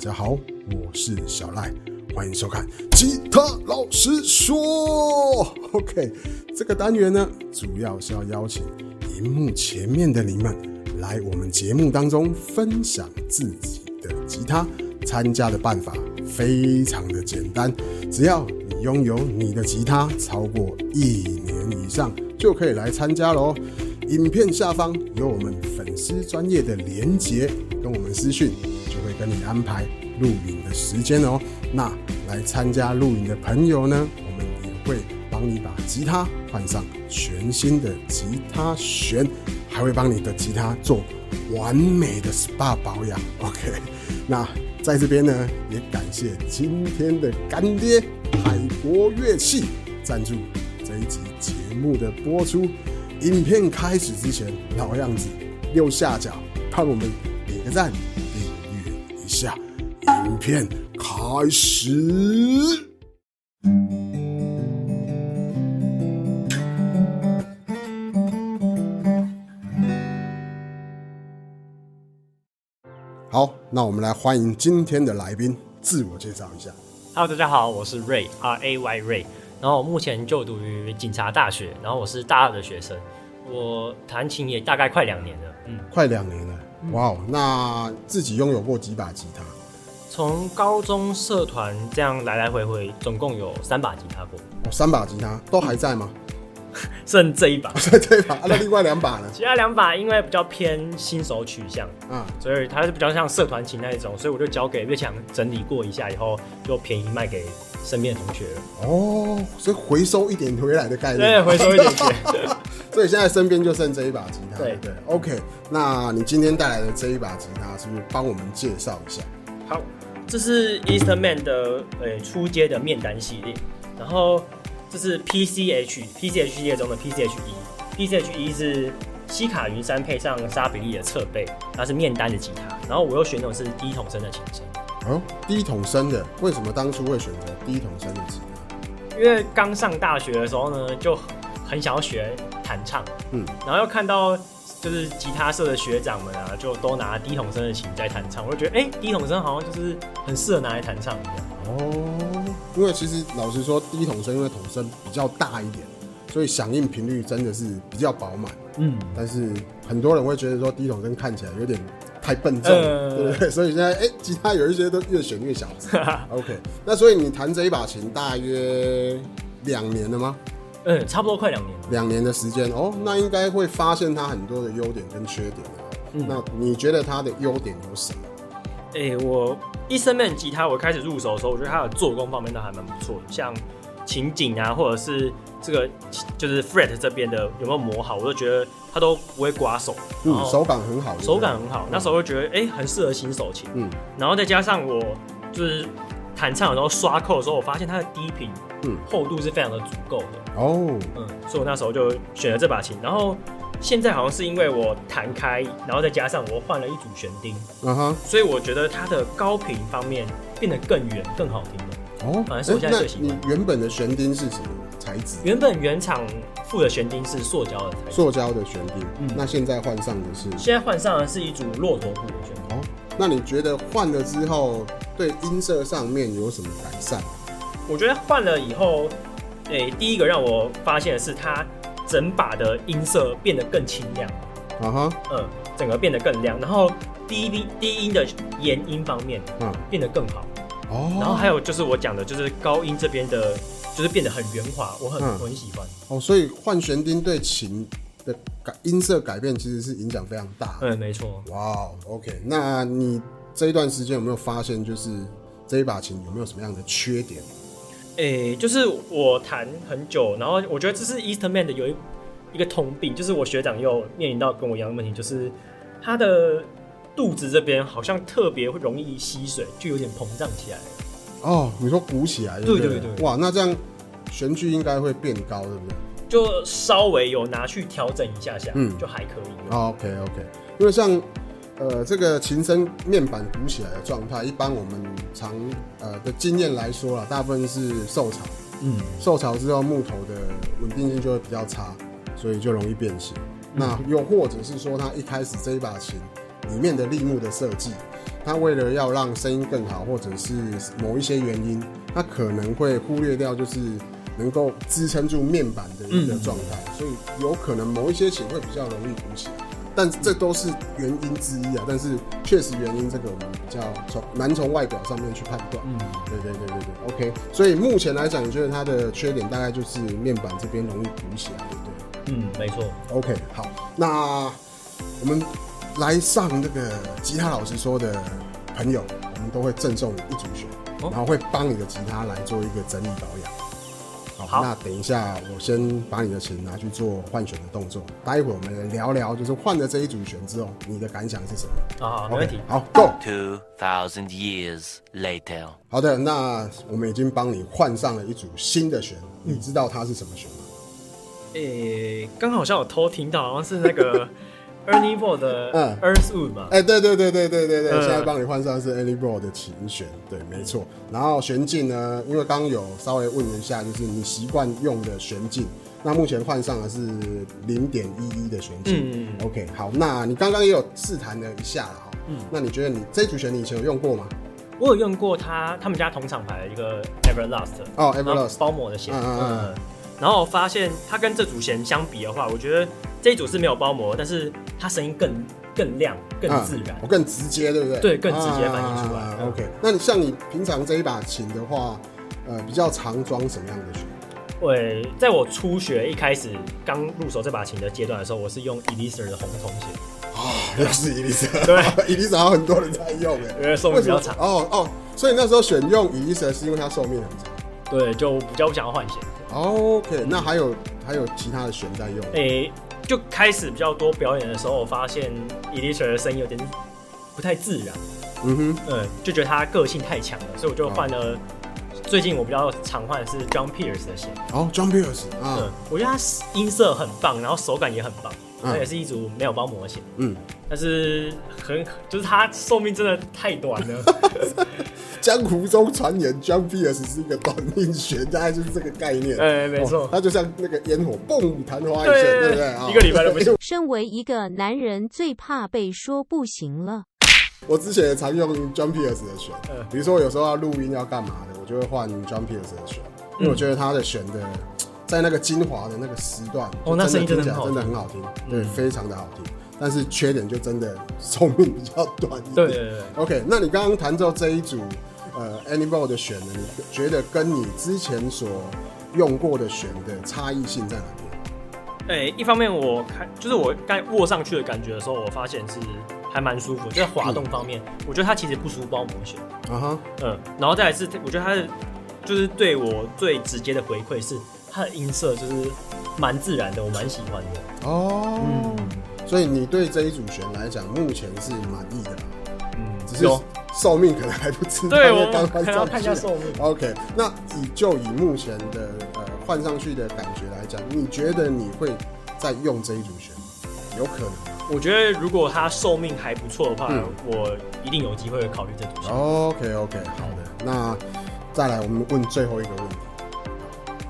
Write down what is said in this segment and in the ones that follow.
大家好，我是小赖，欢迎收看《吉他老师说》。OK，这个单元呢，主要是要邀请荧幕前面的你们来我们节目当中分享自己的吉他。参加的办法非常的简单，只要你拥有你的吉他超过一年以上，就可以来参加喽。影片下方有我们粉丝专业的连结，跟我们私讯，跟你安排录影的时间哦。那来参加录影的朋友呢，我们也会帮你把吉他换上全新的吉他弦，还会帮你的吉他做完美的 SPA 保养。OK，那在这边呢，也感谢今天的干爹海国乐器赞助这一集节目的播出。影片开始之前，老样子，右下角帮我们点个赞，下。影片开始。好，那我们来欢迎今天的来宾，自我介绍一下。Hello，大家好，我是 Ray，R A Y Ray。然后我目前就读于警察大学，然后我是大二的学生。我弹琴也大概快两年了，嗯，快两年了，哇哦！那自己拥有过几把吉他？从高中社团这样来来回回，总共有三把吉他过，哦，三把吉他都还在吗？剩这一把，剩 这一把，啊那 另外两把呢？其他两把因为比较偏新手取向，啊，所以它是比较像社团琴那一种，所以我就交给乐强整理过一下以后，就便宜卖给身边的同学了。哦，所以回收一点回来的概念。对，回收一点钱。所以现在身边就剩这一把吉他，对对？OK，那你今天带来的这一把吉他，是不是帮我们介绍一下？好，这是 Eastman 的呃初阶的面单系列，然后这是 PCH PCH 系列中的 PCH 一，PCH 一是西卡云山配上沙比利的侧背，它是面单的吉他，然后我又选种是低筒声的琴声，哦，低筒声的，为什么当初会选择低筒声的吉他？因为刚上大学的时候呢，就很想要学弹唱，嗯，然后又看到。就是吉他社的学长们啊，就都拿低筒声的琴在弹唱，我就觉得，哎、低筒声好像就是很适合拿来弹唱一样。哦，因为其实老实说，低筒声因为筒声比较大一点，所以响应频率真的是比较饱满。嗯，但是很多人会觉得说低筒声看起来有点太笨重，呃对不对？所以现在哎、吉他有一些都越选越小。OK，那所以你弹这一把琴大约两年了吗？嗯，差不多快两年了。两年的时间哦，那应该会发现它很多的优点跟缺点啊。嗯那你觉得它的优点有什么？哎、我 Eastman 吉他我开始入手的时候，我觉得它的做工方面都还蛮不错的，像琴颈啊，或者是这个就是 fret 这边的有没有磨好，我都觉得它都不会刮手，嗯，手感很好，手感很好。那时候就觉得哎、很适合新手琴，嗯然后再加上我就是弹唱的时候刷扣的时候，我发现它的低频嗯厚度是非常的足够的，哦，嗯，所以我那时候就选了这把琴，然后。现在好像是因为我弹开，然后再加上我换了一组悬钉，嗯哼，所以我觉得它的高频方面变得更圆、更好听了。哦，反正是我现在诶最喜欢那你原本的悬钉是什么材质？原本原厂附的悬钉是塑胶的材质，塑胶的悬钉。嗯那现在换上的是现在换上的是一组骆驼布的悬钉。哦，那你觉得换了之后对音色上面有什么改善？我觉得换了以后，诶、第一个让我发现的是它整把的音色变得更清亮，啊哈，嗯，整个变得更亮，然后低音低音的延音方面嗯，变得更好，哦，然后还有就是我讲的，就是高音这边的，就是变得很圆滑，我很、嗯我很喜欢。哦，所以换弦钉对琴的改音色改变其实是影响非常大。嗯，没错。哇哦，OK，那你这一段时间有没有发现，就是这一把琴有没有什么样的缺点？诶、就是我弹很久，然后我觉得这是 Eastman 的有一一个通病，就是我学长又面临到跟我一样的问题，就是他的肚子这边好像特别会容易吸水，就有点膨胀起来。哦，你说鼓起来对不对对哇，那这样弦距应该会变高，对不对？就稍微有拿去调整一下下，嗯就还可以。哦 OK OK，因为像呃这个琴身面板鼓起来的状态，一般我们常呃的经验来说啦，大部分是受潮，嗯，受潮之后木头的稳定性就会比较差，所以就容易变形。那又或者是说，它一开始这一把琴里面的立木的设计，它为了要让声音更好，或者是某一些原因，它可能会忽略掉就是能够支撑住面板的一个状态，所以有可能某一些琴会比较容易鼓起来。但这都是原因之一啊，但是确实原因这个我们比较从难从外表上面去判断。嗯，对对对对对，OK。所以目前来讲，你觉得它的缺点大概就是面板这边容易鼓起来，对不对？嗯，没错。OK，好，那我们来上这个吉他老师说的朋友，我们都会赠送你一组弦，哦然后会帮你的吉他来做一个整理保养。好，好那等一下我先把你的琴拿去做换弦的动作，待会我们来聊聊，就是换了这一组弦之后，你的感想是什么？啊，好，没问题 OK，。好，Go。2,000 years later. 好的，那我们已经帮你换上了一组新的弦，你知道它是什么弦吗？诶，刚好像有偷听到，好像是那个 Ernie Ball 的嗯 Earthwood 嘛。哎、对对对对对对对，嗯现在帮你换上的是 Any Ball 的琴弦，对，没错。然后弦径呢，因为刚刚有稍微问了一下，就是你习惯用的弦径，那目前换上的是零点一一的弦径。嗯嗯 OK，好，那你刚刚也有试弹了一下了哈。嗯，那你觉得你这组弦你以前有用过吗？我有用过他他们家同厂牌的一个 Everlast，哦，Everlast，包膜的弦。嗯嗯嗯嗯。然后我发现它跟这组弦相比的话，我觉得这一组是没有包膜，但是它声音更更亮、更自然我、。更直接，对不对？对更直接反映出来 OK，那你像你平常这一把琴的话，呃，比较常装什么样的弦？对，在我初学一开始刚入手这把琴的阶段的时候，我是用 Eliser 的红铜弦，又是伊丽莎，对，伊丽莎很多人在用哎，因为寿命比较长。哦哦，所以那时候选用伊丽莎是因为它寿命很长。对，就比较不想要换弦。OK，那还有还有其他的弦在用？诶、就开始比较多表演的时候，我发现 e l i s a 的声音有点不太自然，嗯哼，嗯，就觉得他个性太强了，所以我就换了。最近我比较常换的是 John Pierce 的弦，哦，John Pierce 嗯啊，，我觉得他音色很棒，然后手感也很棒，嗯。它也是一组没有包膜的弦，嗯，但是很就是它寿命真的太短了，江湖中传言 John Pierce 是一个短命弦，大概就是这个概念。哎没错哦它就像那个烟火，蹦，昙花一现，对不对？啊一个礼拜都不行。身为一个男人，最怕被说不行了。我之前也常用 John Pierce 的弦嗯，比如说我有时候要录音要干嘛的，我就会换 John Pierce 的弦，因为我觉得他的弦的在那个精华的那个时段，哦那声音真的听起来很好真的很好听，对，嗯非常的好听。但是缺点就真的寿命比较短一点。对对对。对 OK，那你刚刚弹奏这一组呃 Animal 的弦呢，你觉得跟你之前所用过的弦的差异性在哪边？哎、一方面我看就是我刚握上去的感觉的时候，我发现是还蛮舒服，就在滑动方面，我觉得它其实不输包膜弦，啊哈，嗯，然后再来是我觉得它的就是对我最直接的回馈是它的音色就是蛮自然的，我蛮喜欢的，哦，嗯所以你对这一组弦来讲，目前是满意的。嗯，只是有寿命可能还不知道，对我刚要看一下寿命。OK，那以就以目前的呃换上去的感觉来讲，你觉得你会再用这一组弦吗？有可能吗我觉得如果它寿命还不错的话，嗯我一定有机会考虑这组弦。？OK OK，好的。那再来，我们问最后一个问题：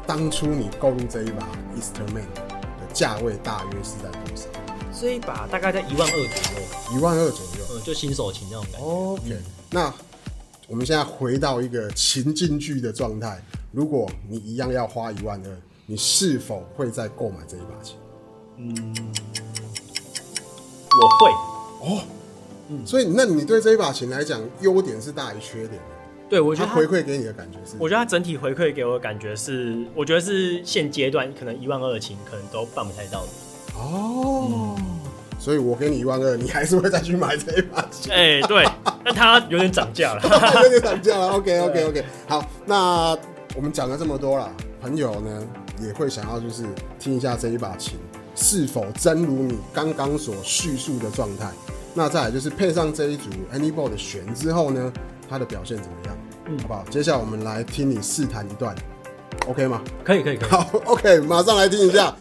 当初你购入这一把 Easterman 的价位大约是在多少？这一把大概在一万二左右，一万二左右。嗯，就新手琴那种感觉。OK，那我们现在回到一个情境剧的状态，如果你一样要花一万二，你是否会再购买这一把琴？嗯我会哦，所以，那你对这一把琴来讲，优点是大于缺点的。对我觉得它它回馈给你的感觉是，我觉得它整体回馈给我的感觉是，我觉得是现阶段可能一万二的琴可能都办不太到的。哦，所以我给你一万二，你还是会再去买这一把琴，哎、对，但它有点涨价了。有点涨价了。OK OK OK，好，那我们讲了这么多了，朋友呢也会想要就是听一下这一把琴是否真如你刚刚所叙述的状态。那再来就是配上这一组 Anybody 的弦之后呢，它的表现怎么样？嗯好不好？接下来我们来听你试弹一段，OK 吗？可以可以可以。好，OK，马上来听一下。